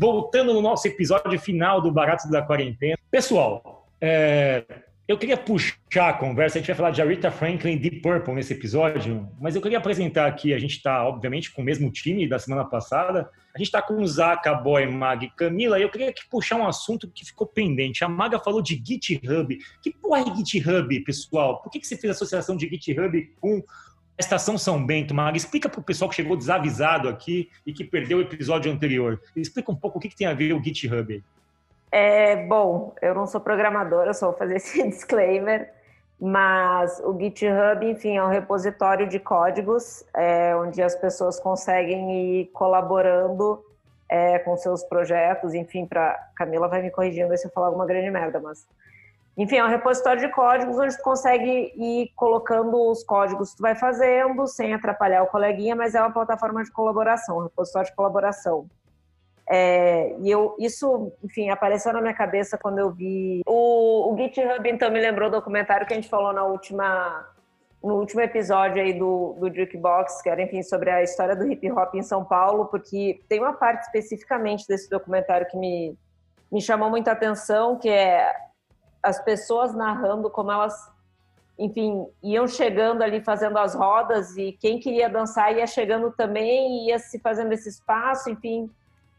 voltando no nosso episódio final do Barato da Quarentena. Pessoal, é, eu queria puxar a conversa, a gente vai falar de Aretha Franklin e Deep Purple nesse episódio, mas eu queria apresentar aqui, a gente está, obviamente, com o mesmo time da semana passada, a gente está com o Zaca, Boy, Mag e Camila, e eu queria puxar um assunto que ficou pendente. A Maga falou de GitHub. Que porra é GitHub, pessoal? Por que, que você fez associação de GitHub com Estação São Bento, Maga? Explica para o pessoal que chegou desavisado aqui e que perdeu o episódio anterior. Explica um pouco o que, que tem a ver o GitHub. É, bom, eu não sou programadora, só vou fazer esse disclaimer, mas o GitHub, enfim, é um repositório de códigos é, onde as pessoas conseguem ir colaborando é, com seus projetos, enfim, para Camila vai me corrigindo se eu falar alguma grande merda, mas enfim, é um repositório de códigos onde tu consegue ir colocando os códigos que tu vai fazendo sem atrapalhar o coleguinha, mas é uma plataforma de colaboração, um repositório de colaboração. É, e eu, isso, enfim, apareceu na minha cabeça quando eu vi. O, o GitHub, então, me lembrou do documentário que a gente falou na última, no último episódio aí do, do Jukebox, que era, enfim, sobre a história do hip hop em São Paulo, porque tem uma parte especificamente desse documentário que me, me chamou muita atenção, que é as pessoas narrando como elas, enfim, iam chegando ali fazendo as rodas e quem queria dançar ia chegando também, ia se fazendo esse espaço, enfim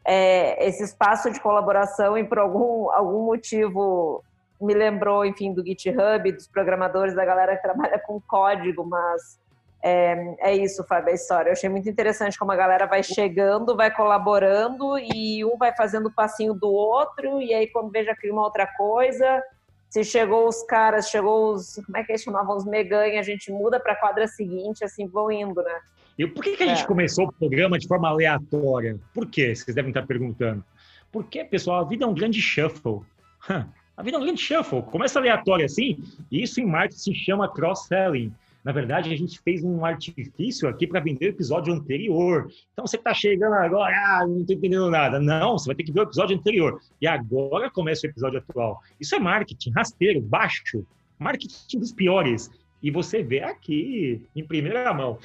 é, esse espaço de colaboração e por algum, algum motivo me lembrou, enfim, do GitHub, dos programadores, da galera que trabalha com código, mas é, é isso, Fábio, a história. Eu achei muito interessante como a galera vai chegando, vai colaborando e um vai fazendo o passinho do outro e aí quando veja cria uma outra coisa. Se chegou os caras, chegou os, como é que eles chamavam, os meganha, a gente muda para a quadra seguinte, assim, vão indo, né? E por que, que a gente é. começou o programa de forma aleatória? Por quê? Vocês devem estar perguntando. Porque, pessoal, a vida é um grande shuffle. A vida é um grande shuffle. Começa aleatório assim, e isso em marketing se chama cross-selling. Na verdade, a gente fez um artifício aqui para vender o episódio anterior. Então, você está chegando agora, ah, não estou entendendo nada. Não, você vai ter que ver o episódio anterior. E agora começa o episódio atual. Isso é marketing rasteiro, baixo. Marketing dos piores. E você vê aqui, em primeira mão.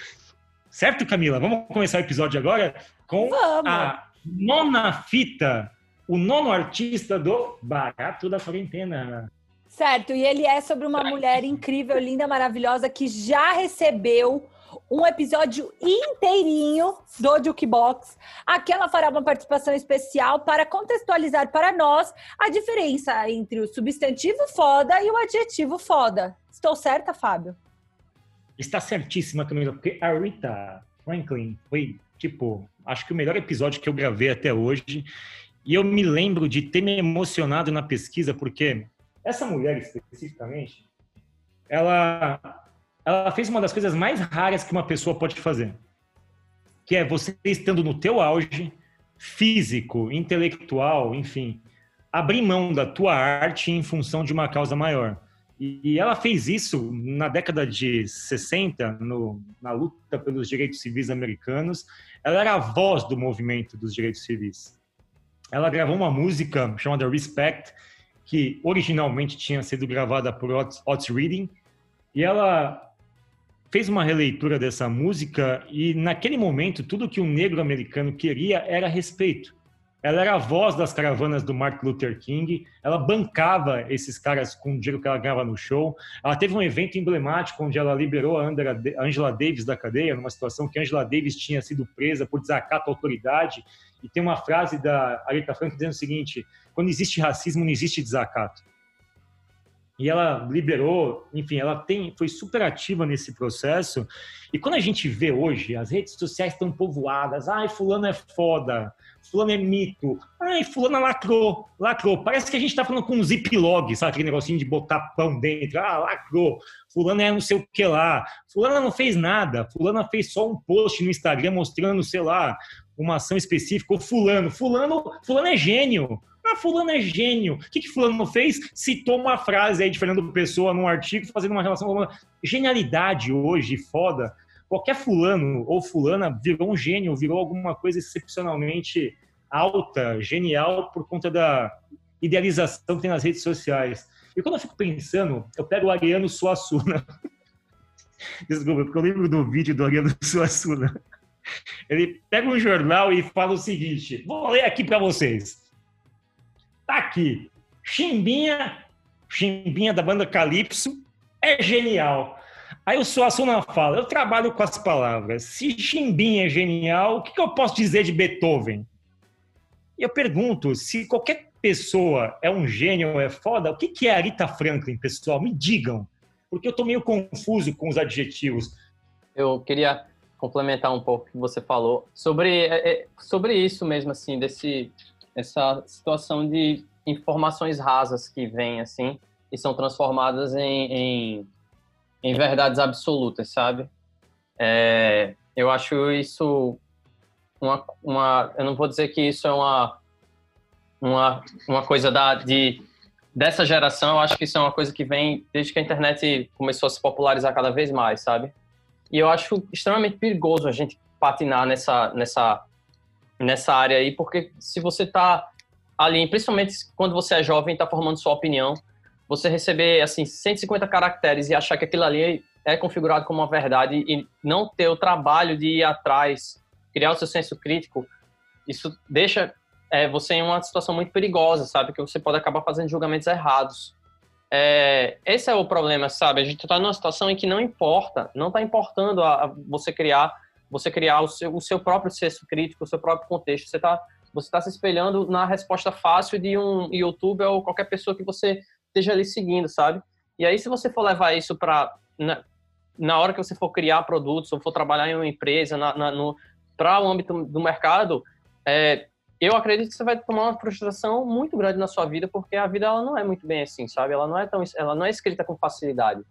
Certo, Camila? Vamos começar o episódio agora com Vamos. a nona fita, o nono artista do Barato da Quarentena. Certo, e ele é sobre uma mulher incrível, linda, maravilhosa, que já recebeu um episódio inteirinho do Jukebox. Aqui ela fará uma participação especial para contextualizar para nós a diferença entre o substantivo foda e o adjetivo foda. Estou certa, Fábio? Está certíssima, Camila, porque a Rita Franklin foi, tipo, acho que o melhor episódio que eu gravei até hoje. E eu me lembro de ter me emocionado na pesquisa, porque essa mulher especificamente, ela, ela fez uma das coisas mais raras que uma pessoa pode fazer, que é você estando no teu auge físico, intelectual, enfim, abrir mão da tua arte em função de uma causa maior. E ela fez isso na década de 60, no, na luta pelos direitos civis americanos. Ela era a voz do movimento dos direitos civis. Ela gravou uma música chamada Respect, que originalmente tinha sido gravada por Otis Reading, e ela fez uma releitura dessa música e naquele momento tudo que um negro americano queria era respeito. Ela era a voz das caravanas do Martin Luther King, ela bancava esses caras com o dinheiro que ela ganhava no show. Ela teve um evento emblemático onde ela liberou a Angela Davis da cadeia, numa situação que Angela Davis tinha sido presa por desacato à autoridade. E tem uma frase da Aretha Franklin dizendo o seguinte: quando existe racismo, não existe desacato. E ela liberou, enfim, ela tem, foi super ativa nesse processo. E quando a gente vê hoje, as redes sociais estão povoadas, ai, fulano é foda, fulano é mito. Ai, fulano lacrou, lacrou. Parece que a gente tá falando com um ziploc, sabe? Aquele negocinho de botar pão dentro. Ah, lacrou. Fulano é não sei o que lá. Fulano não fez nada. Fulano fez só um post no Instagram mostrando, sei lá, uma ação específica. Ou fulano. Fulano, fulano é gênio. Ah, fulano é gênio. O que, que fulano fez? Citou uma frase aí de Fernando Pessoa num artigo fazendo uma relação com genialidade hoje, foda qualquer fulano ou fulana virou um gênio, virou alguma coisa excepcionalmente alta, genial, por conta da idealização que tem nas redes sociais. E quando eu fico pensando, eu pego o Ariano Suassuna. Desculpa, porque eu lembro do vídeo do Ariano Suassuna. Ele pega um jornal e fala o seguinte: vou ler aqui para vocês. Tá aqui. Chimbinha, Chimbinha da banda Calypso, é genial. Aí o Suassuna fala: eu trabalho com as palavras. Se Chimbinha é genial, o que, eu posso dizer de Beethoven? E eu pergunto: se qualquer pessoa é um gênio ou é foda, o que, é a Rita Franklin, pessoal? Me digam. Porque eu tô meio confuso com os adjetivos. Eu queria complementar um pouco o que você falou sobre, é, é, sobre isso mesmo, assim, desse, essa situação de informações rasas que vêm, assim, e são transformadas em, em, em verdades absolutas, sabe? É, eu acho isso uma, uma... Eu não vou dizer que isso é uma, uma, uma coisa da, de, dessa geração, eu acho que isso é uma coisa que vem desde que a internet começou a se popularizar cada vez mais, sabe? E eu acho extremamente perigoso a gente patinar nessa, nessa, nessa área aí, porque se você está ali, principalmente quando você é jovem e está formando sua opinião, você receber assim 150 caracteres e achar que aquilo ali é configurado como uma verdade e não ter o trabalho de ir atrás, criar o seu senso crítico, isso deixa é, você em uma situação muito perigosa, sabe? Que você pode acabar fazendo julgamentos errados. É, esse é o problema, sabe? A gente está numa situação em que não importa, não está importando a, a, você criar, você criar o seu, o seu próprio senso crítico, o seu próprio contexto. Você está você tá se espelhando na resposta fácil de um youtuber ou qualquer pessoa que você esteja ali seguindo, sabe? E aí, se você for levar isso para na, na, hora que você for criar produtos ou for trabalhar em uma empresa, para o âmbito do mercado, é, eu acredito que você vai tomar uma frustração muito grande na sua vida, porque a vida ela não é muito bem assim, sabe? Ela não é tão, ela não é escrita com facilidade.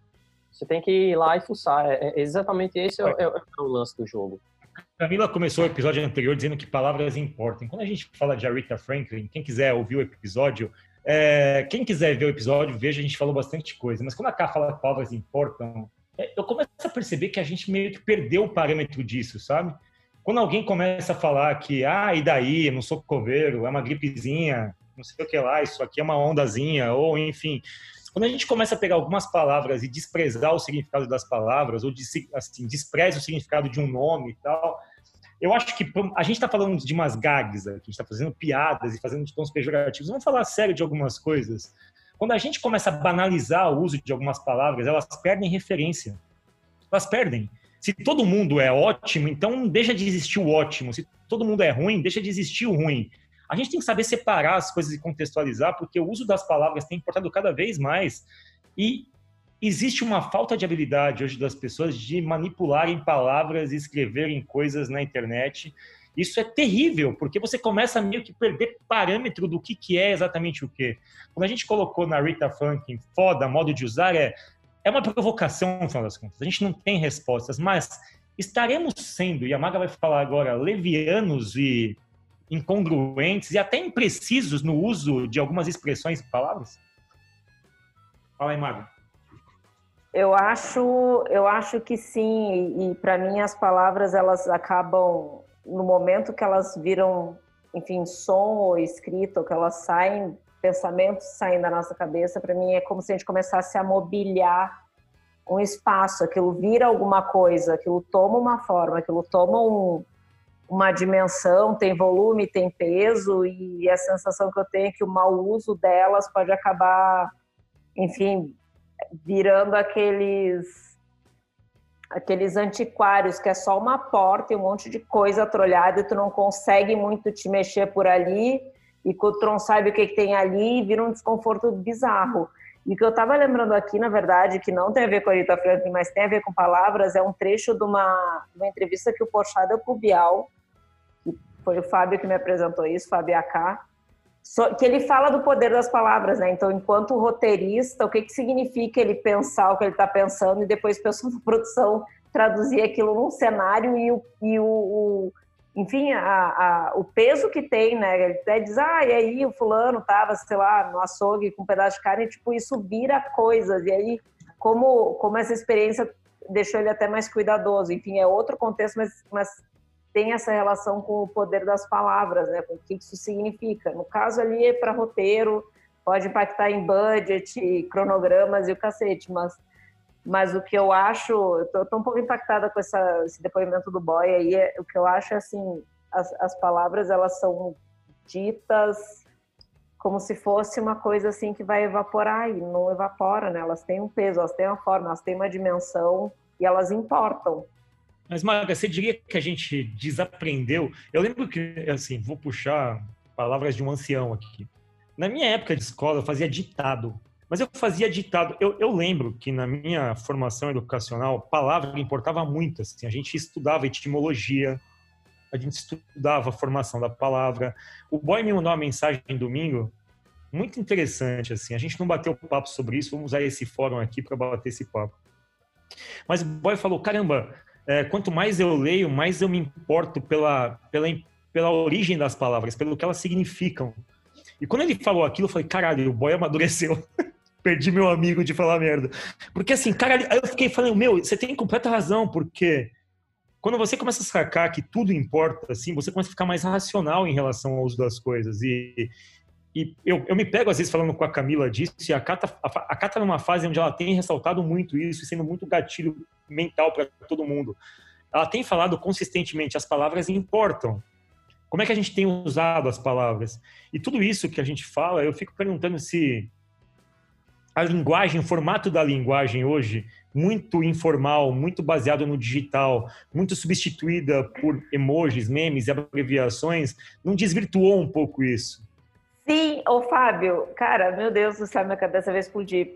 Você tem que ir lá e fuçar. É, é exatamente esse é, é, é, o lance do jogo. Camila começou o episódio anterior dizendo que palavras importam. Quando a gente fala de Aretha Franklin, quem quiser ouvir o episódio, é, quem quiser ver o episódio, veja, a gente falou bastante coisa. Mas quando a Ká fala que palavras importam, é, eu começo a perceber que a gente meio que perdeu o parâmetro disso, sabe? Quando alguém começa a falar que, ah, e daí, eu não sou coveiro, é uma gripezinha, não sei o que lá, isso aqui é uma ondazinha, ou enfim. Quando a gente começa a pegar algumas palavras e desprezar o significado das palavras, ou assim, despreza o significado de um nome e tal, eu acho que a gente está falando de umas gags a gente está fazendo piadas e fazendo tons pejorativos. Vamos falar sério de algumas coisas. Quando a gente começa a banalizar o uso de algumas palavras, elas perdem referência. Elas perdem. Se todo mundo é ótimo, então deixa de existir o ótimo. Se todo mundo é ruim, deixa de existir o ruim. A gente tem que saber separar as coisas e contextualizar, porque o uso das palavras tem importado cada vez mais. E existe uma falta de habilidade hoje das pessoas de manipularem palavras e escreverem coisas na internet. Isso é terrível, porque você começa a meio que perder parâmetro do que, que é exatamente o que. Quando a gente colocou na Rita Franklin, foda, modo de usar, é é uma provocação, no final das contas. A gente não tem respostas, mas estaremos sendo, e a Maga vai falar agora, levianos e incongruentes e até imprecisos no uso de algumas expressões e palavras? Fala aí, Maga. Eu acho, eu acho que sim, e para mim as palavras elas acabam no momento que elas viram, enfim, som ou escrito, ou que elas saem pensamentos saem da nossa cabeça, para mim é como se a gente começasse a mobiliar um espaço, aquilo vira alguma coisa, aquilo toma uma forma, aquilo toma um, uma dimensão, tem volume, tem peso, e a sensação que eu tenho é que o mau uso delas pode acabar, enfim, virando aqueles aqueles antiquários que é só uma porta e um monte de coisa trolhada e tu não consegue muito te mexer por ali e que o Tron sabe o que, que tem ali e vira um desconforto bizarro. E o que eu estava lembrando aqui, na verdade, que não tem a ver com a Rita Franklin, mas tem a ver com palavras, é um trecho de uma, uma entrevista que o Porchat deu o Bial, que foi o Fábio que me apresentou isso, Fábio AK, que ele fala do poder das palavras, né? Então, enquanto roteirista, o que, que significa ele pensar o que ele está pensando e depois, pessoa de produção, traduzir aquilo num cenário e o, e o, o enfim, a, a, o peso que tem, né? Ele até diz, ah, e aí o fulano tava, sei lá, no açougue com um pedaço de carne, tipo, isso vira coisas. E aí, como, como essa experiência deixou ele até mais cuidadoso. Enfim, é outro contexto, mas, mas tem essa relação com o poder das palavras, né? Com o que isso significa. No caso ali é para roteiro, pode impactar em budget, cronogramas e o cacete, mas Mas o que eu acho, eu estou um pouco impactada com essa, esse depoimento do boy aí, é, o que eu acho é assim, as, as palavras elas são ditas como se fosse uma coisa assim que vai evaporar e não evapora, né? Elas têm um peso, elas têm uma forma, elas têm uma dimensão e elas importam. Mas, Maga, você diria que a gente desaprendeu? Eu lembro que, assim, vou puxar palavras de um ancião aqui. Na minha época de escola, eu fazia ditado. Mas eu fazia ditado. Eu, eu lembro que na minha formação educacional, palavra importava muito. Assim, a gente estudava etimologia, a gente estudava a formação da palavra. O boy me mandou uma mensagem em domingo muito interessante. assim. A gente não bateu papo sobre isso, vamos usar esse fórum aqui para bater esse papo. Mas o boy falou: caramba, é, quanto mais eu leio, mais eu me importo pela, pela, pela origem das palavras, pelo que elas significam. E quando ele falou aquilo, eu falei: caralho, o boy amadureceu. Perdi meu amigo de falar merda. Porque assim, caralho, aí eu fiquei falando: meu, você tem completa razão, porque quando você começa a sacar que tudo importa, assim, você começa a ficar mais racional em relação ao uso das coisas. E, e eu, eu, me pego, às vezes, falando com a Camila disso, e a Cata, a, a Cata numa fase onde ela tem ressaltado muito isso, e sendo muito gatilho mental para todo mundo. Ela tem falado consistentemente, as palavras importam. Como é que a gente tem usado as palavras? E tudo isso que a gente fala, eu fico perguntando se a linguagem, o formato da linguagem hoje, muito informal, muito baseado no digital, muito substituída por emojis, memes e abreviações, não desvirtuou um pouco isso? Sim, ô Fábio, cara, meu Deus do céu, minha cabeça vai explodir.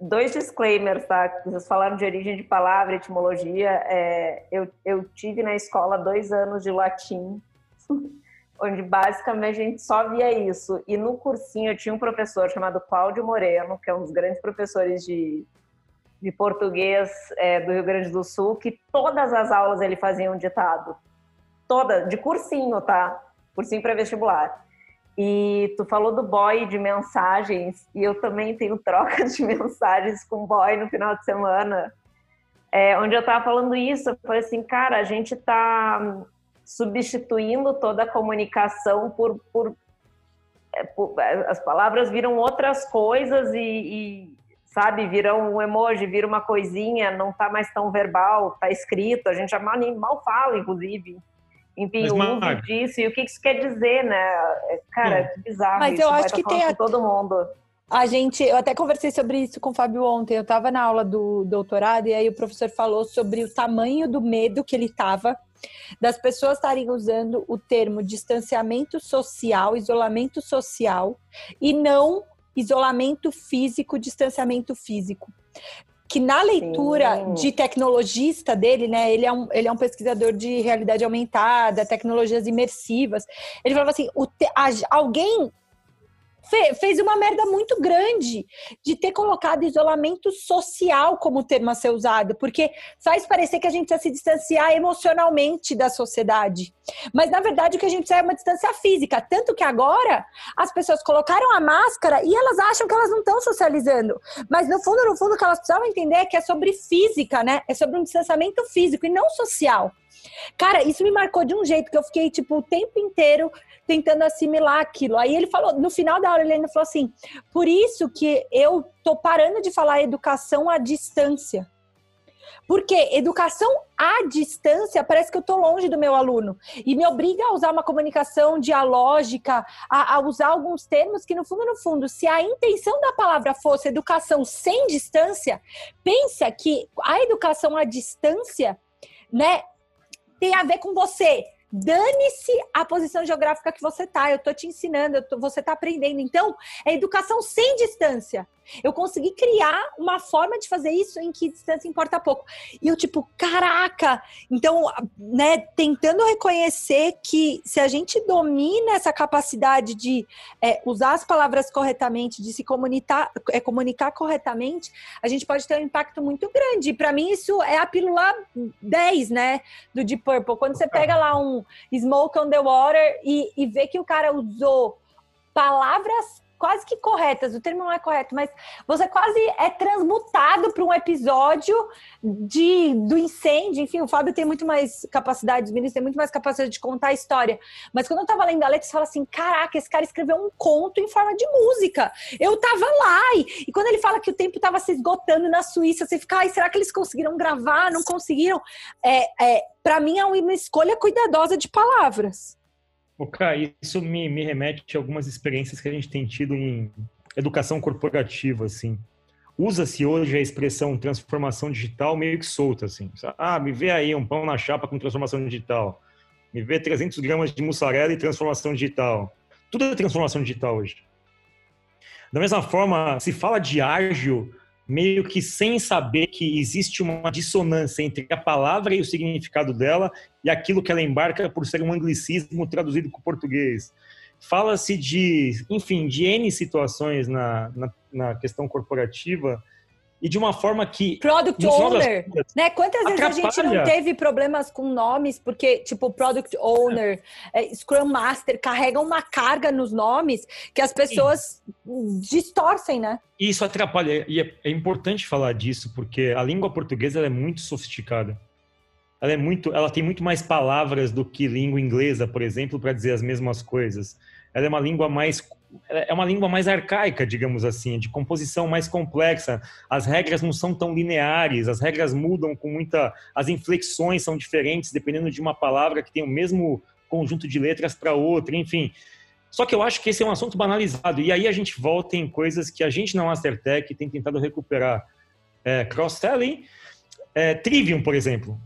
Dois disclaimers, tá? Vocês falaram de origem de palavra, etimologia. É, eu, eu tive na escola dois anos de latim, onde basicamente a gente só via isso. E no cursinho eu tinha um professor chamado Cláudio Moreno, que é um dos grandes professores de, de português é, do Rio Grande do Sul, que todas as aulas ele fazia um ditado. Toda, de cursinho, tá? Cursinho para vestibular. E tu falou do boy de mensagens, e eu também tenho trocas de mensagens com boy no final de semana, é, onde eu estava falando isso, eu falei assim, cara, a gente está substituindo toda a comunicação por, por, é, por, as palavras viram outras coisas e, e, sabe, viram um emoji, vira uma coisinha, não está mais tão verbal, está escrito, a gente já mal, mal fala, inclusive. Enfim, Mas, o uso disso e o que isso quer dizer, né? É, cara, é bizarro. Mas isso, eu acho que tem a... todo mundo. A gente, eu até conversei sobre isso com o Fábio ontem. Eu estava na aula do doutorado e aí o professor falou sobre o tamanho do medo que ele estava das pessoas estarem usando o termo distanciamento social, isolamento social e não isolamento físico, distanciamento físico que na leitura Sim. de tecnologista dele, né, ele é, um, ele é um pesquisador de realidade aumentada, tecnologias imersivas, ele falava assim, te, a, alguém fez uma merda muito grande de ter colocado isolamento social como termo a ser usado, porque faz parecer que a gente precisa se distanciar emocionalmente da sociedade. Mas, na verdade, o que a gente precisa é uma distância física. Tanto que agora as pessoas colocaram a máscara e elas acham que elas não estão socializando. Mas, no fundo, no fundo, o que elas precisavam entender é que é sobre física, né? É sobre um distanciamento físico e não social. Cara, isso me marcou de um jeito que eu fiquei, tipo, o tempo inteiro tentando assimilar aquilo. Aí ele falou, no final da aula, ele ainda falou assim: por isso que eu tô parando de falar educação à distância. Porque educação à distância parece que eu estou longe do meu aluno e me obriga a usar uma comunicação dialógica, a, a, usar alguns termos que, no fundo, no fundo, se a intenção da palavra fosse educação sem distância, pensa que a educação à distância, né, tem a ver com você Dane-se a posição geográfica que você tá. Eu tô te ensinando, tô, você tá aprendendo. Então, é educação sem distância. Eu consegui criar uma forma de fazer isso em que distância importa pouco. E eu, tipo, caraca! Então, né, tentando reconhecer que se a gente domina essa capacidade de é, usar as palavras corretamente, de se comunicar, é, comunicar corretamente, a gente pode ter um impacto muito grande. Para mim, isso é a pílula 10, né, do Deep Purple. Quando você pega lá um Smoke on the Water e, e vê que o cara usou palavras quase que corretas, o termo não é correto, mas você quase é transmutado para um episódio de, do incêndio. Enfim, o Fábio tem muito mais capacidade, os meninos têm muito mais capacidade de contar a história. Mas quando eu tava lendo a letra, você fala assim: caraca, esse cara escreveu um conto em forma de música. Eu tava lá. E, e quando ele fala que o tempo tava se esgotando na Suíça, você fica, ai, será que eles conseguiram gravar? Não conseguiram? É, é, para mim é uma escolha cuidadosa de palavras. O Kai, isso me, me remete a algumas experiências que a gente tem tido em educação corporativa, assim. Usa-se hoje a expressão transformação digital meio que solta, assim. Ah, me vê aí um pão na chapa com transformação digital. Me vê 300 gramas de mussarela e transformação digital. Tudo é transformação digital hoje. Da mesma forma, se fala de ágil meio que sem saber que existe uma dissonância entre a palavra e o significado dela e aquilo que ela embarca por ser um anglicismo traduzido para o português. Fala-se de, enfim, de N situações na, na, na questão corporativa e de uma forma que. Product owner. né? Quantas vezes a gente não teve problemas com nomes, porque, tipo, product owner, é, Scrum Master, carregam uma carga nos nomes que as pessoas Sim. distorcem, né? Isso atrapalha. E é, é, importante falar disso, porque a língua portuguesa é muito sofisticada. Ela é muito, ela tem muito mais palavras do que língua inglesa, por exemplo, para dizer as mesmas coisas. Ela é uma língua mais é uma língua mais arcaica, digamos assim, de composição mais complexa. As regras não são tão lineares, as regras mudam com muita. As inflexões são diferentes dependendo de uma palavra que tem o mesmo conjunto de letras para outra, enfim. Só que eu acho que esse é um assunto banalizado. E aí a gente volta em coisas que a gente na Mastertech tem tentado recuperar. É, Cross-selling, é, Trivium, por exemplo.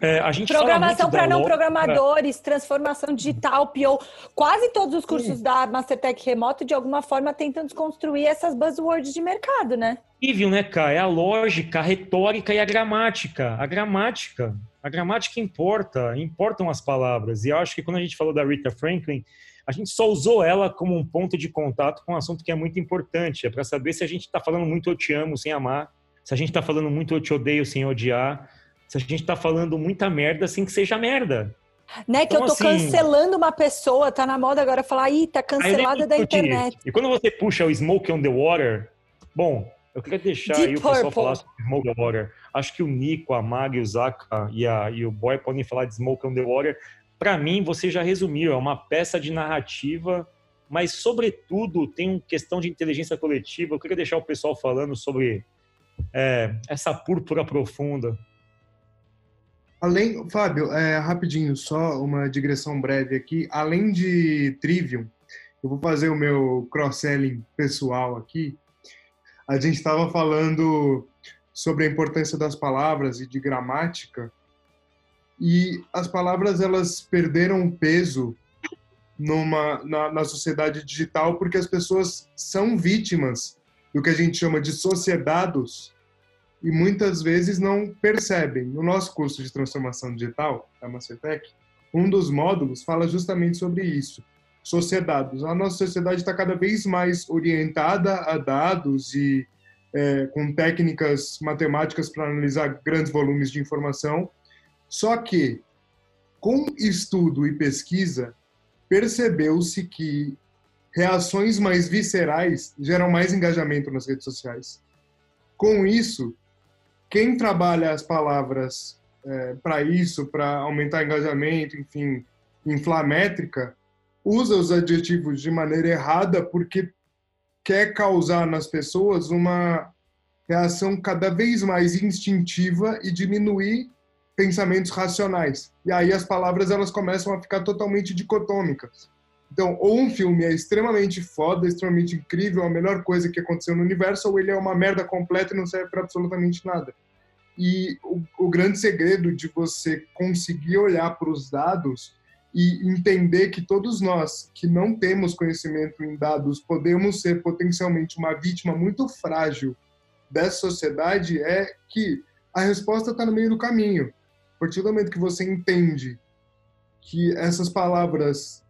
É, Programação para não programadores, transformação digital, PO. Quase todos os cursos Sim. da Mastertech Remoto, de alguma forma, tentam desconstruir essas buzzwords de mercado, né? Incrível, né, cara? É a lógica, a retórica e a gramática. A gramática. A gramática importa, importam as palavras. E eu acho que quando a gente falou da Rita Franklin, a gente só usou ela como um ponto de contato com um assunto que é muito importante. É para saber se a gente está falando muito eu te amo sem amar, se a gente está falando muito eu te odeio sem odiar se a gente tá falando muita merda, assim que seja merda. Né, que então, eu tô assim, cancelando uma pessoa, tá na moda agora falar, ih, tá cancelada da internet. E quando você puxa o Smoke on the Water, bom, eu queria deixar Deep aí o pessoal falar sobre Smoke on the Water. Acho que o Nico, a Mag, o Zaka e, a, e o Boy podem falar de Smoke on the Water. Para mim, você já resumiu, é uma peça de narrativa, mas sobretudo tem uma questão de inteligência coletiva. Eu queria deixar o pessoal falando sobre é, essa púrpura profunda. Além, Fábio, é, rapidinho, só uma digressão breve aqui. Além de Trivium, eu vou fazer o meu cross-selling pessoal aqui. A gente estava falando sobre a importância das palavras e de gramática. E as palavras elas perderam peso numa na, na sociedade digital porque as pessoas são vítimas do que a gente chama de sociedados e muitas vezes não percebem. No nosso curso de transformação digital, da Mastertech, um dos módulos fala justamente sobre isso. Sociedades. A nossa sociedade está cada vez mais orientada a dados e é, com técnicas matemáticas para analisar grandes volumes de informação. Só que, com estudo e pesquisa, percebeu-se que reações mais viscerais geram mais engajamento nas redes sociais. Com isso, quem trabalha as palavras é, para isso, para aumentar engajamento, enfim, inflar métrica, usa os adjetivos de maneira errada porque quer causar nas pessoas uma reação cada vez mais instintiva e diminuir pensamentos racionais. E aí as palavras elas começam a ficar totalmente dicotômicas. Então, ou um filme é extremamente foda, extremamente incrível, a melhor coisa que aconteceu no universo, ou ele é uma merda completa e não serve para absolutamente nada. E o, o, grande segredo de você conseguir olhar para os dados e entender que todos nós que não temos conhecimento em dados podemos ser potencialmente uma vítima muito frágil dessa sociedade é que a resposta está no meio do caminho. A partir do momento que você entende que essas palavras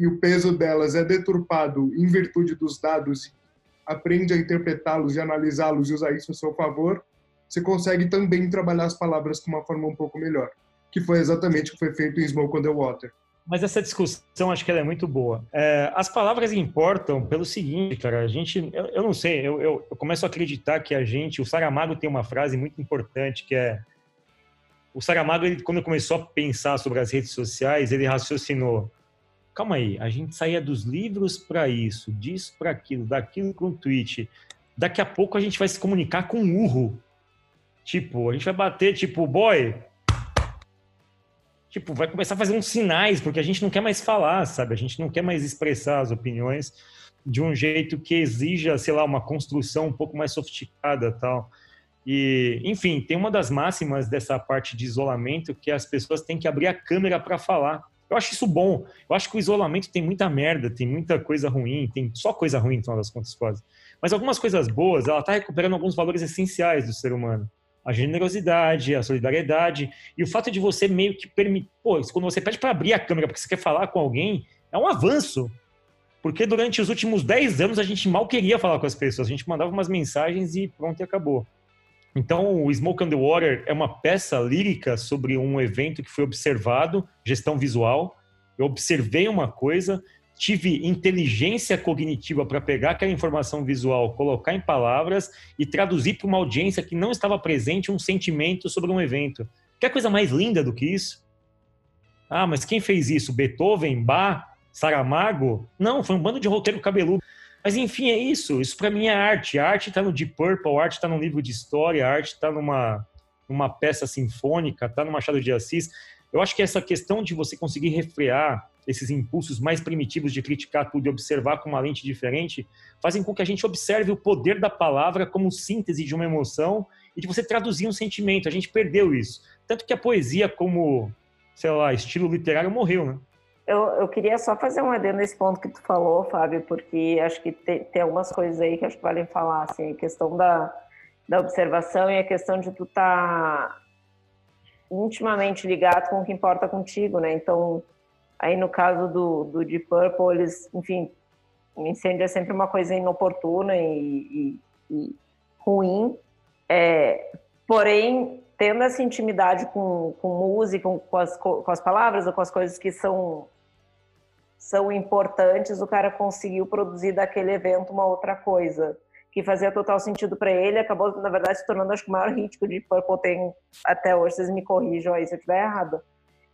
e o peso delas é deturpado em virtude dos dados, aprende a interpretá-los e analisá-los e usar isso a seu favor, você consegue também trabalhar as palavras com uma forma um pouco melhor, que foi exatamente o que foi feito em Smoke on the Water. Mas essa discussão acho que ela é muito boa. É, as palavras importam pelo seguinte, cara. A gente, eu, eu não sei, eu, eu, eu, começo a acreditar que a gente, o Saramago tem uma frase muito importante que é o Saramago, ele, quando começou a pensar sobre as redes sociais, ele raciocinou: calma aí, a gente saía dos livros para isso, disso para aquilo, daquilo para um tweet. Daqui a pouco a gente vai se comunicar com um urro. Tipo, a gente vai bater, tipo, boy. Tipo, vai começar a fazer uns sinais, porque a gente não quer mais falar, sabe? A gente não quer mais expressar as opiniões de um jeito que exija, sei lá, uma construção um pouco mais sofisticada tal. E, enfim, tem uma das máximas dessa parte de isolamento que as pessoas têm que abrir a câmera para falar. Eu acho isso bom. Eu acho que o isolamento tem muita merda, tem muita coisa ruim, tem só coisa ruim no final das contas quase. Mas algumas coisas boas, ela está recuperando alguns valores essenciais do ser humano. A generosidade, a solidariedade e o fato de você meio que permitir. Pô, quando você pede para abrir a câmera porque você quer falar com alguém, é um avanço. Porque durante os últimos 10 anos a gente mal queria falar com as pessoas. A gente mandava umas mensagens e pronto, e acabou. Então, o Smoke on the Water é uma peça lírica sobre um evento que foi observado, gestão visual. Eu observei uma coisa, tive inteligência cognitiva para pegar aquela informação visual, colocar em palavras e traduzir para uma audiência que não estava presente um sentimento sobre um evento. Quer coisa mais linda do que isso? Ah, mas quem fez isso? Beethoven, Bach, Saramago? Não, foi um bando de roteiro cabeludo. Mas enfim, é isso. Isso para mim é arte. A arte está no Deep Purple, a arte está num livro de história, a arte está numa, numa peça sinfônica, está no Machado de Assis. Eu acho que essa questão de você conseguir refrear esses impulsos mais primitivos de criticar tudo e observar com uma lente diferente, fazem com que a gente observe o poder da palavra como síntese de uma emoção e de você traduzir um sentimento. A gente perdeu isso. Tanto que a poesia, como, sei lá, estilo literário, morreu, né? Eu, eu queria só fazer um adendo nesse ponto que tu falou, Fábio, porque acho que tem, tem algumas coisas aí que acho que valem falar, assim, a questão da, da observação e a questão de tu estar tá intimamente ligado com o que importa contigo, né? Então, aí no caso do, do Deep Purple, eles, enfim, o incêndio é sempre uma coisa inoportuna e, e, e ruim, é, porém, tendo essa intimidade com, com música, com as, com as palavras ou com as coisas que são são importantes, o cara conseguiu produzir daquele evento uma outra coisa que fazia total sentido para ele, acabou na verdade se tornando acho que o maior hit que o Deep Purple tem até hoje, vocês me corrijam aí se eu estiver errado.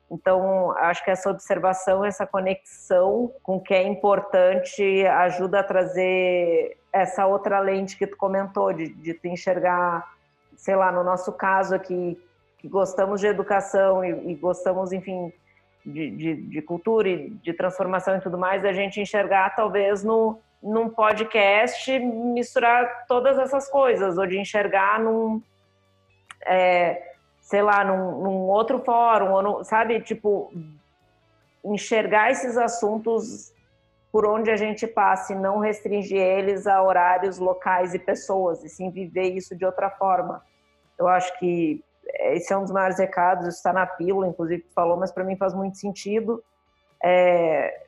Então, acho que essa observação, essa conexão com o que é importante ajuda a trazer essa outra lente que tu comentou, de, de tu enxergar, sei lá, no nosso caso aqui, que gostamos de educação e, e gostamos, enfim, de, de, de, cultura e de transformação e tudo mais, a gente enxergar talvez no, num podcast misturar todas essas coisas, ou de enxergar num, é, sei lá, num, num outro fórum, ou no, sabe, tipo, enxergar esses assuntos por onde a gente passa e não restringir eles a horários, locais e pessoas, e sim viver isso de outra forma. Eu acho que esse é um dos maiores recados, está na pílula, inclusive tu falou, mas para mim faz muito sentido. É,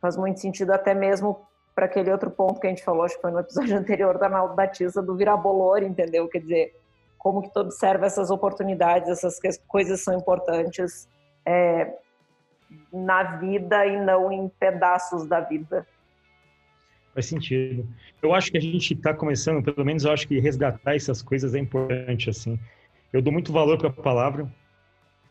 faz muito sentido até mesmo para aquele outro ponto que a gente falou, acho que foi no episódio anterior da Arnaldo Batista, do virabolor, entendeu? Quer dizer, como que tu observa essas oportunidades, essas coisas são importantes é, na vida e não em pedaços da vida. Faz sentido. Eu acho que a gente está começando, pelo menos eu acho que resgatar essas coisas é importante, assim. Eu dou muito valor para a palavra,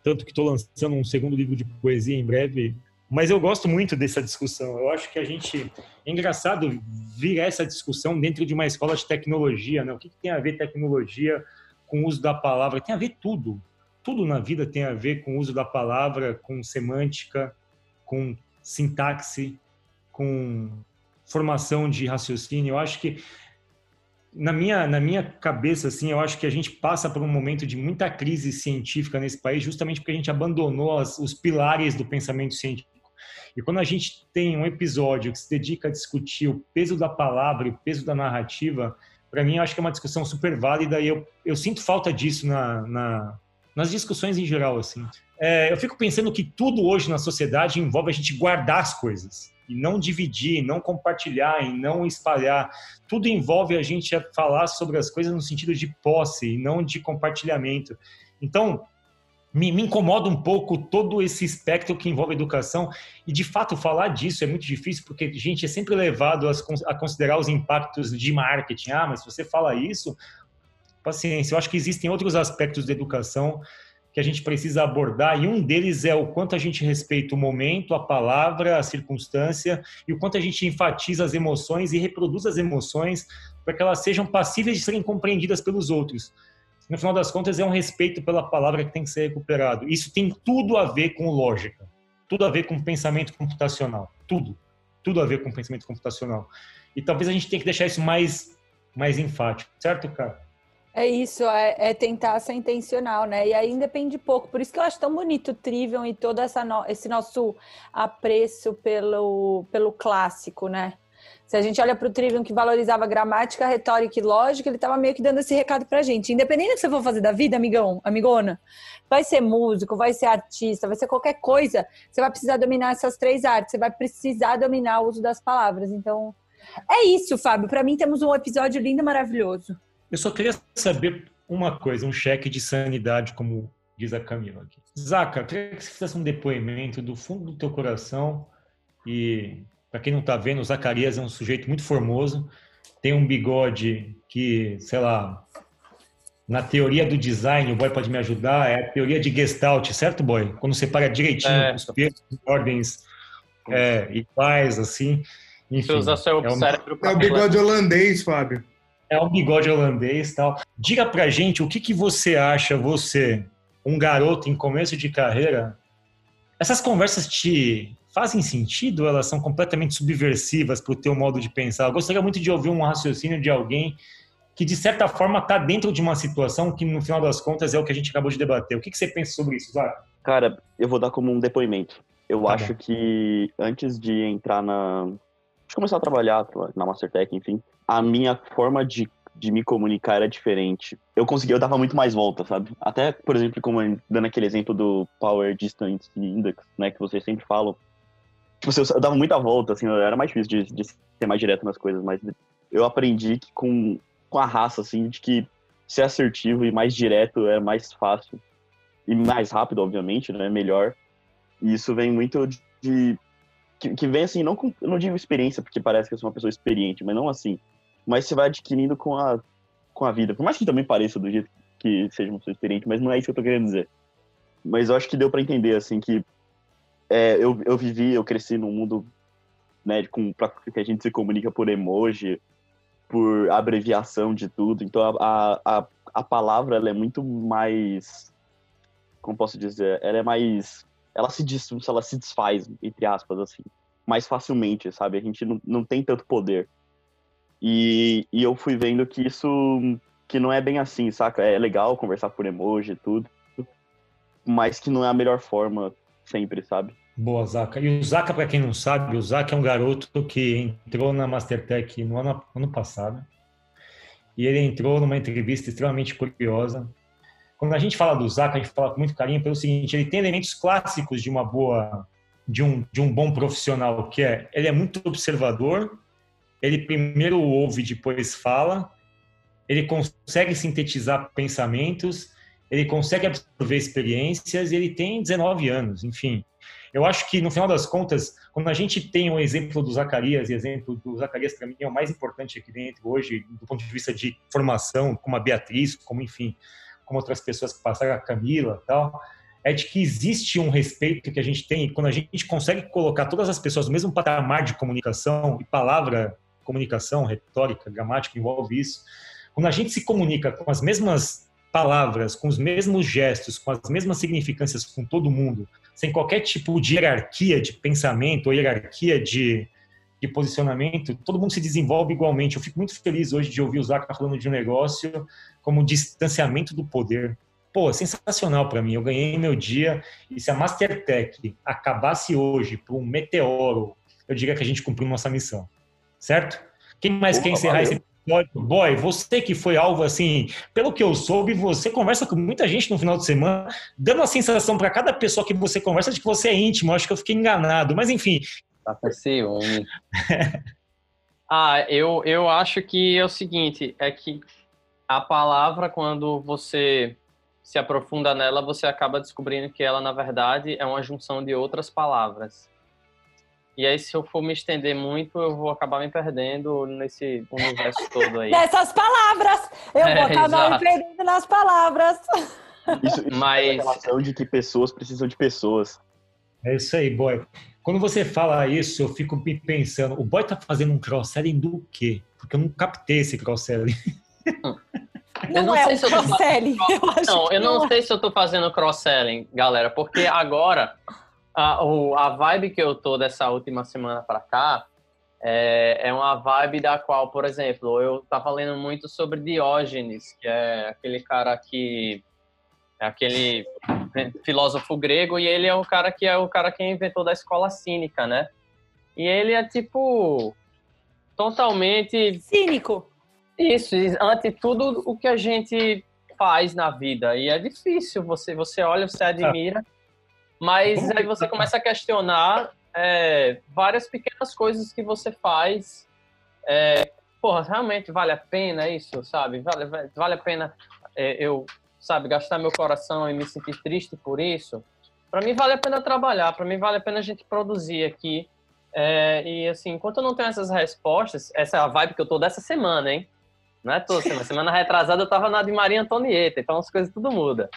tanto que estou lançando um segundo livro de poesia em breve. Mas eu gosto muito dessa discussão. Eu acho que a gente é engraçado vir essa discussão dentro de uma escola de tecnologia, né? O que, que tem a ver tecnologia com o uso da palavra? Tem a ver tudo. Tudo na vida tem a ver com o uso da palavra, com semântica, com sintaxe, com formação de raciocínio. Eu acho que na minha, na minha cabeça, assim, eu acho que a gente passa por um momento de muita crise científica nesse país, justamente porque a gente abandonou as, os pilares do pensamento científico. E quando a gente tem um episódio que se dedica a discutir o peso da palavra e o peso da narrativa, para mim, eu acho que é uma discussão super válida e eu, eu sinto falta disso na, na nas discussões em geral, assim. É, eu fico pensando que tudo hoje na sociedade envolve a gente guardar as coisas e não dividir, não compartilhar e não espalhar. Tudo envolve a gente falar sobre as coisas no sentido de posse e não de compartilhamento. Então, me, me, incomoda um pouco todo esse espectro que envolve educação. E, de fato, falar disso é muito difícil, porque a gente é sempre levado a, considerar os impactos de marketing. Ah, mas se você fala isso, paciência. Eu acho que existem outros aspectos da educação que a gente precisa abordar, e um deles é o quanto a gente respeita o momento, a palavra, a circunstância, e o quanto a gente enfatiza as emoções e reproduz as emoções para que elas sejam passíveis de serem compreendidas pelos outros no final das contas, é um respeito pela palavra que tem que ser recuperado. Isso tem tudo a ver com lógica, tudo a ver com pensamento computacional, tudo, tudo a ver com pensamento computacional. E talvez a gente tenha que deixar isso mais, mais enfático, certo, cara? É isso, é, é, tentar ser intencional, né? E aí depende pouco. Por isso que eu acho tão bonito o Trivium e todo essa no, esse nosso apreço pelo, pelo clássico, né? Se a gente olha para o Trivium que valorizava gramática, retórica e lógica, ele estava meio que dando esse recado para a gente. Independente do que você for fazer da vida, amigão, amigona, vai ser músico, vai ser artista, vai ser qualquer coisa, você vai precisar dominar essas três artes, você vai precisar dominar o uso das palavras. Então, é isso, Fábio. Para mim, temos um episódio lindo maravilhoso. Eu só queria saber uma coisa, um cheque de sanidade, como diz a Camila aqui. Zaca, eu queria que você fizesse um depoimento do fundo do teu coração e para quem não está vendo, o Zacarias é um sujeito muito formoso, tem um bigode que, sei lá, na teoria do design, o boy pode me ajudar, é a teoria de Gestalt, certo, boy? Quando você para direitinho é. os pesos ordens é, iguais, assim. Enfim, usa seu é, cérebro é o bigode holandês, Fábio. É o bigode holandês tal. Diga pra gente o que, que você acha, você, um garoto em começo de carreira, essas conversas te fazem sentido, elas são completamente subversivas para o teu modo de pensar. Eu gostaria muito de ouvir um raciocínio de alguém que, de certa forma, está dentro de uma situação que, no final das contas, é o que a gente acabou de debater. O que, que você pensa sobre isso, Zara? Cara, eu vou dar como um depoimento. Eu tá acho bom. que antes de entrar na. de começar a trabalhar na Mastertech, enfim, a minha forma de, de me comunicar era diferente. Eu conseguia, eu dava muito mais volta, sabe? Até, por exemplo, como dando aquele exemplo do Power Distance Index, né, que vocês sempre falam, Tipo, assim, eu dava muita volta, assim, era mais difícil de, de ser mais direto nas coisas, mas eu aprendi que com, com a raça, assim, de que ser assertivo e mais direto é mais fácil. E mais rápido, obviamente, né? Melhor. E isso vem muito de. de que, que, vem assim, não com, eu não digo experiência, porque parece que eu sou uma pessoa experiente, mas não assim. Mas você vai adquirindo com a, com a vida. Por mais que também pareça do jeito que seja uma pessoa experiente, mas não é isso que eu tô querendo dizer. Mas eu acho que deu para entender, assim, que é, eu, eu vivi, eu cresci num mundo né, com, pra, que a gente se comunica por emoji, por abreviação de tudo. Então a, a, a palavra ela é muito mais. Como posso dizer? Ela é mais. Ela se, diz, ela se desfaz, entre aspas, assim, mais facilmente, sabe? A gente não, não tem tanto poder. E, e eu fui vendo que isso que não é bem assim, saca? É legal conversar por emoji e tudo, mas que não é a melhor forma sempre, sabe? Boa, Zaca. E o Zaca, para quem não sabe, o Zaca é um garoto que entrou na Mastertech no ano, ano passado. E ele entrou numa entrevista extremamente curiosa. Quando a gente fala do Zaca, a gente fala com muito carinho pelo seguinte: ele tem elementos clássicos de uma boa, de um, de um bom profissional, que é ele é muito observador, ele primeiro ouve, depois fala, ele consegue sintetizar pensamentos. Ele consegue absorver experiências. E ele tem 19 anos, enfim. Eu acho que, no final das contas, quando a gente tem o um exemplo do Zacarias, e exemplo do Zacarias, para mim, é o mais importante aqui dentro hoje, do ponto de vista de formação, como a Beatriz, como, enfim, como outras pessoas que passaram, a Camila tal, é de que existe um respeito que a gente tem. Quando a gente consegue colocar todas as pessoas no mesmo patamar de comunicação, e palavra, comunicação, retórica, gramática, envolve isso. Quando a gente se comunica com as mesmas palavras, com os mesmos gestos, com as mesmas significâncias com todo mundo, sem qualquer tipo de hierarquia de pensamento ou hierarquia de, de posicionamento, todo mundo se desenvolve igualmente. Eu fico muito feliz hoje de ouvir o Zaca falando de um negócio como distanciamento do poder. Pô, sensacional para mim. Eu ganhei meu dia e se a Mastertech acabasse hoje por um meteoro, eu diria que a gente cumpriu nossa missão. Certo? Quem mais quer encerrar valeu. esse Boy, você que foi alvo, assim, pelo que eu soube, você conversa com muita gente no final de semana, dando a sensação para cada pessoa que você conversa de que você é íntimo. Acho que eu fiquei enganado, mas enfim. Tá com ciúme. ah, eu, eu acho que é o seguinte: é que a palavra, quando você se aprofunda nela, você acaba descobrindo que ela, na verdade, é uma junção de outras palavras. E aí, se eu for me estender muito, eu vou acabar me perdendo nesse universo todo aí. Nessas palavras! Eu É, vou acabar me perdendo nas palavras. Isso, isso Mas- é a relação de que pessoas precisam de pessoas. É isso aí, boy. Quando você fala isso, eu fico me pensando, o boy tá fazendo um cross-selling do quê? Porque eu não captei esse cross-selling. Não, não é sei o se eu tô falando- cross-selling. Não, eu não é. sei se eu tô fazendo cross-selling, galera, porque agora a, o- a vibe que eu tô dessa última semana pra cá é, é uma vibe da qual, por exemplo, eu tava lendo muito sobre Diógenes, que é aquele cara que é aquele filósofo grego e ele é o cara que é o cara que inventou da escola cínica, né? E ele é tipo totalmente Cínico. isso, ante tudo o que a gente faz na vida. E é difícil, você, você olha, você admira, mas aí você começa a questionar é, várias pequenas coisas que você faz. É, porra, realmente vale a pena isso, sabe? Vale, vale a pena é, eu, sabe, gastar meu coração e me sentir triste por isso? Para mim vale a pena trabalhar, para mim vale a pena a gente produzir aqui. É, e assim, enquanto eu não tenho essas respostas, essa é a vibe que eu tô dessa semana, hein? Não é toda semana. Semana retrasada eu tava na de Maria Antonieta, então as coisas tudo muda.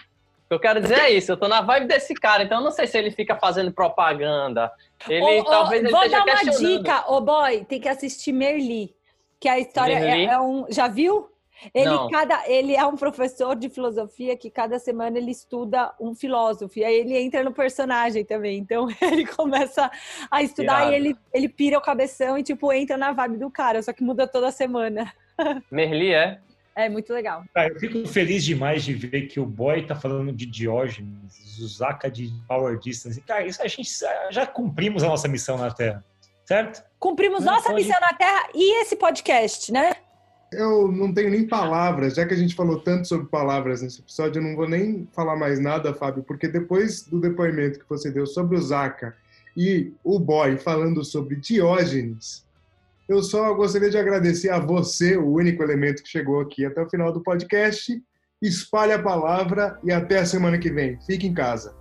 O que eu quero dizer é isso, eu tô na vibe desse cara, então eu não sei se ele fica fazendo propaganda. Ele ô, talvez ele vou dar uma dica, ô boy, tem que assistir Merli, que a história é, é um. Já viu? Ele, Não. cada, ele é um professor de filosofia que cada semana ele estuda um filósofo. E aí ele entra no personagem também. Então ele começa a estudar Irado. e ele, ele pira o cabeção e, tipo, entra na vibe do cara, só que muda toda semana. Merli é? É muito legal. Cara, eu fico feliz demais de ver que o boy tá falando de Diógenes, Zuzaka de Power Distance. Cara, isso a gente já cumprimos a nossa missão na Terra, certo? Cumprimos Não, nossa pode- missão na Terra e esse podcast, né? Eu não tenho nem palavras, já que a gente falou tanto sobre palavras nesse episódio, eu não vou nem falar mais nada, Fábio, porque depois do depoimento que você deu sobre o Zaka e o Boy falando sobre Diógenes, eu só gostaria de agradecer a você, o único elemento que chegou aqui até o final do podcast. Espalhe a palavra e até a semana que vem. Fique em casa.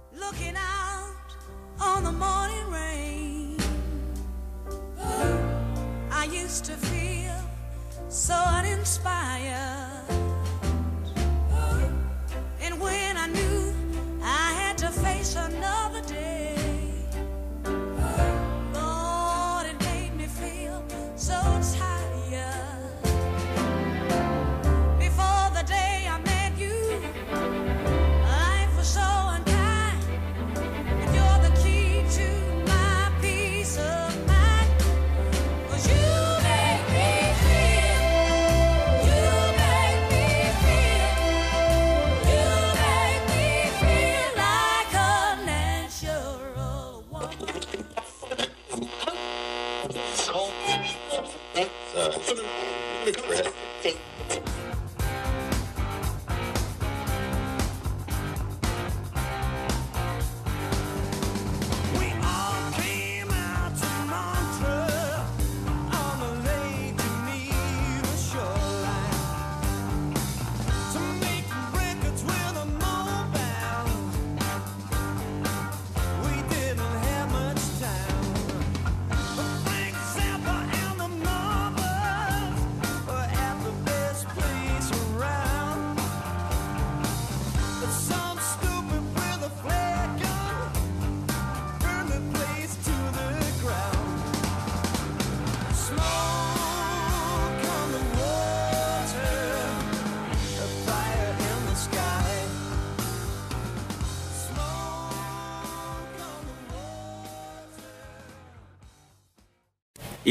Uh.